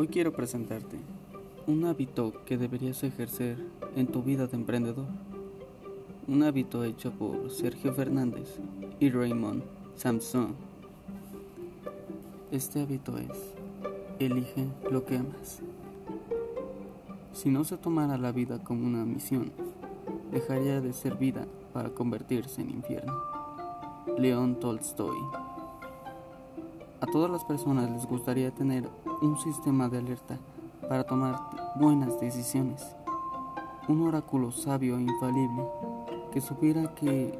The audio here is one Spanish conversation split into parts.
Hoy quiero presentarte un hábito que deberías ejercer en tu vida de emprendedor. Un hábito hecho por Sergio Fernández y Raymond Samson. Este hábito es, elige lo que amas. Si no se tomara la vida como una misión, dejaría de ser vida para convertirse en infierno. León Tolstoy. A todas las personas les gustaría tener un sistema de alerta para tomar buenas decisiones, un oráculo sabio e infalible que supiera que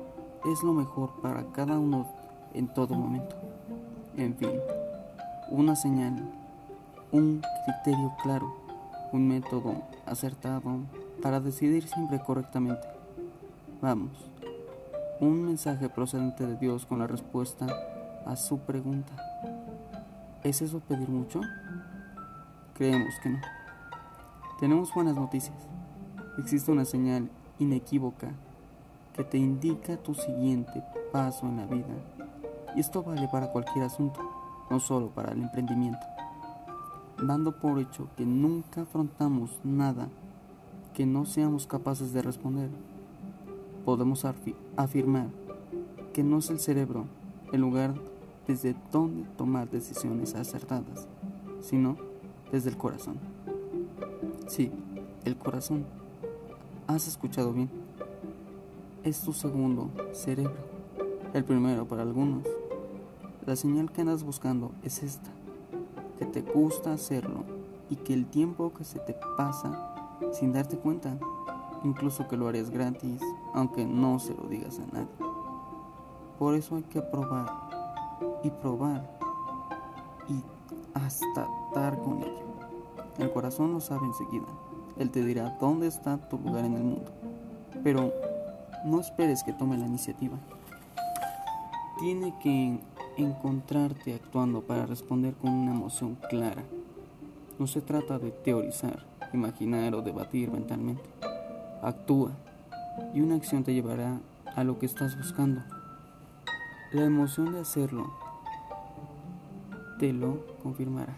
es lo mejor para cada uno en todo momento. En fin, una señal, un criterio claro, un método acertado para decidir siempre correctamente. Vamos, un mensaje procedente de Dios con la respuesta a su pregunta. ¿Es eso pedir mucho? Creemos que no. Tenemos buenas noticias. Existe una señal inequívoca que te indica tu siguiente paso en la vida. Y esto vale para cualquier asunto, no solo para el emprendimiento. Dando por hecho que nunca afrontamos nada que no seamos capaces de responder, podemos afirmar que no es el cerebro el lugar desde donde tomar decisiones acertadas, sino desde el corazón. Sí, el corazón. Has escuchado bien. Es tu segundo cerebro. El primero para algunos. La señal que andas buscando es esta. Que te gusta hacerlo y que el tiempo que se te pasa sin darte cuenta, incluso que lo harías gratis, aunque no se lo digas a nadie. Por eso hay que probar y probar y hasta dar con ello. El corazón lo sabe enseguida. Él te dirá dónde está tu lugar en el mundo. Pero no esperes que tome la iniciativa. Tiene que encontrarte actuando para responder con una emoción clara. No se trata de teorizar, imaginar o debatir mentalmente. Actúa y una acción te llevará a lo que estás buscando. La emoción de hacerlo te lo confirmará.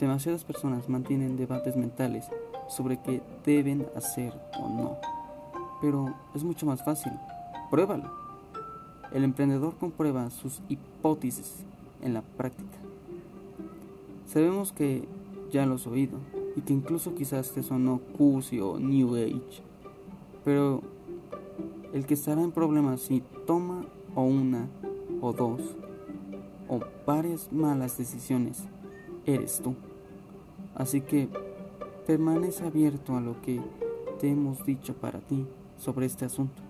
Demasiadas personas mantienen debates mentales sobre qué deben hacer o no. Pero es mucho más fácil. Pruébalo. El emprendedor comprueba sus hipótesis en la práctica. Sabemos que ya lo has oído y que incluso quizás te sonó cursi o New Age. Pero el que estará en problemas si toma o una o dos o varias malas decisiones eres tú. Así que permanece abierto a lo que te hemos dicho para ti sobre este asunto.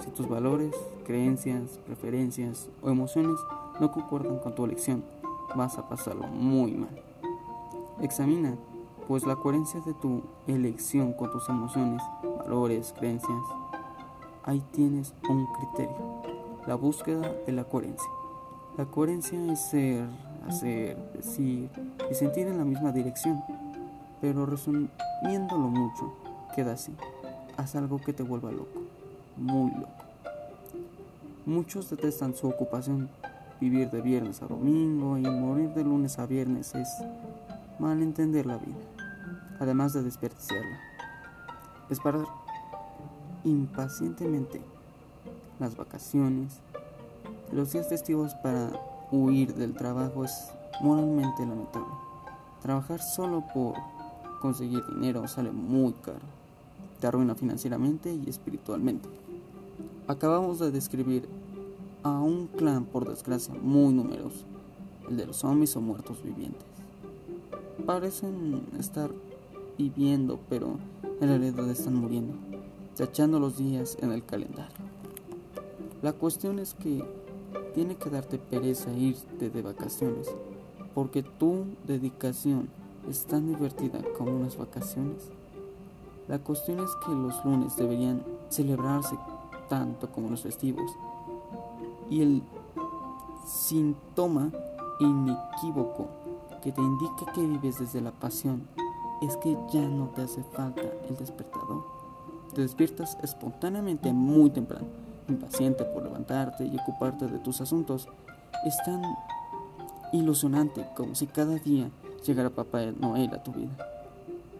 Si tus valores, creencias, preferencias o emociones no concuerdan con tu elección, vas a pasarlo muy mal. Examina, pues la coherencia de tu elección con tus emociones, valores, creencias, ahí tienes un criterio, la búsqueda de la coherencia. La coherencia es ser hacer, decir y sentir en la misma dirección. Pero resumiéndolo mucho, queda así. Haz algo que te vuelva loco, muy loco. Muchos detestan su ocupación. Vivir de viernes a domingo y morir de lunes a viernes es mal entender la vida, además de desperdiciarla. Esperar impacientemente las vacaciones, los días festivos para Huir del trabajo es moralmente lamentable. Trabajar solo por conseguir dinero sale muy caro. Te arruina financieramente y espiritualmente. Acabamos de describir a un clan, por desgracia, muy numeroso, el de los zombies o muertos vivientes. Parecen estar viviendo, pero en realidad están muriendo, echando los días en el calendario. La cuestión es que tiene que darte pereza irte de vacaciones, porque tu dedicación es tan divertida como unas vacaciones. La cuestión es que los lunes deberían celebrarse tanto como los festivos. Y el síntoma inequívoco que te indica que vives desde la pasión es que ya no te hace falta el despertador. Te despiertas espontáneamente muy temprano impaciente por levantarte y ocuparte de tus asuntos, es tan ilusionante como si cada día llegará Papá Noel a tu vida.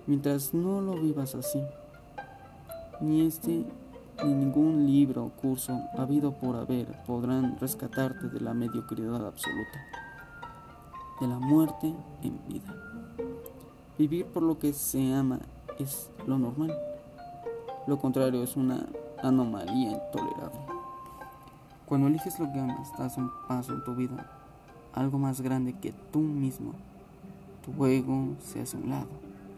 Mientras no lo vivas así, ni este ni ningún libro o curso habido por haber podrán rescatarte de la mediocridad absoluta, de la muerte en vida. Vivir por lo que se ama es lo normal. Lo contrario es una anomalía intolerable. Cuando eliges lo que amas, das un paso en tu vida, algo más grande que tú mismo. Tu ego se hace a un lado.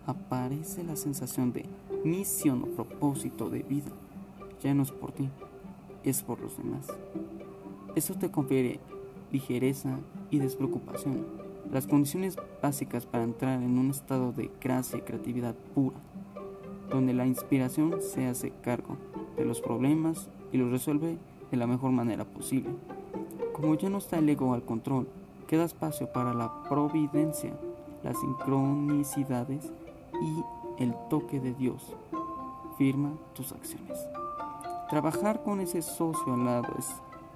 Aparece la sensación de misión o propósito de vida ya no es por ti, es por los demás. Eso te confiere ligereza y despreocupación, las condiciones básicas para entrar en un estado de gracia y creatividad pura, donde la inspiración se hace cargo de los problemas y los resuelve de la mejor manera posible. Como ya no está el ego al control, queda espacio para la providencia, las sincronicidades y el toque de Dios. Firma tus acciones. Trabajar con ese socio al lado es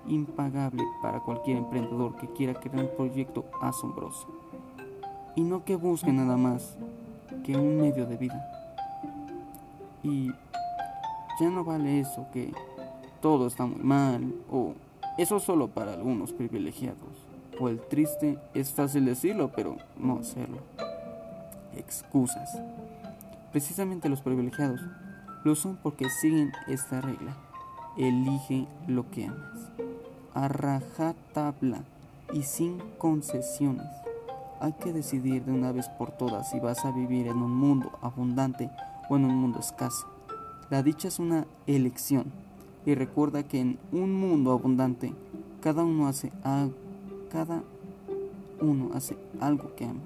impagable para cualquier emprendedor que quiera crear un proyecto asombroso y no que busque nada más que un medio de vida. Y ya no vale eso que todo está muy mal o eso solo para algunos privilegiados. O el triste es fácil decirlo, pero no hacerlo. Excusas. Precisamente los privilegiados lo son porque siguen esta regla. Elige lo que amas. A rajatabla y sin concesiones. Hay que decidir de una vez por todas si vas a vivir en un mundo abundante o en un mundo escaso. La dicha es una elección y recuerda que en un mundo abundante cada uno hace cada uno hace algo que ama.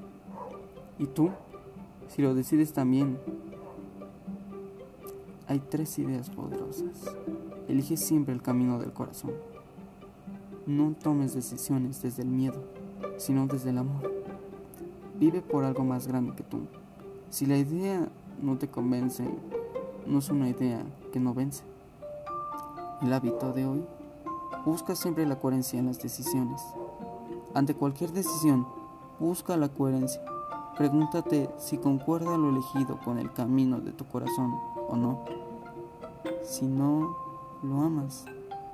Y tú, si lo decides también, hay tres ideas poderosas. Elige siempre el camino del corazón. No tomes decisiones desde el miedo, sino desde el amor. Vive por algo más grande que tú. Si la idea no te convence, no es una idea que no vence. El hábito de hoy busca siempre la coherencia en las decisiones. Ante cualquier decisión, busca la coherencia. Pregúntate si concuerda lo elegido con el camino de tu corazón o no. Si no lo amas,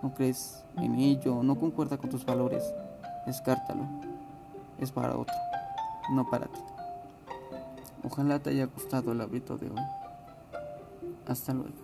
no crees en ello, no concuerda con tus valores, descártalo. Es para otro, no para ti. Ojalá te haya gustado el hábito de hoy. Hasta luego.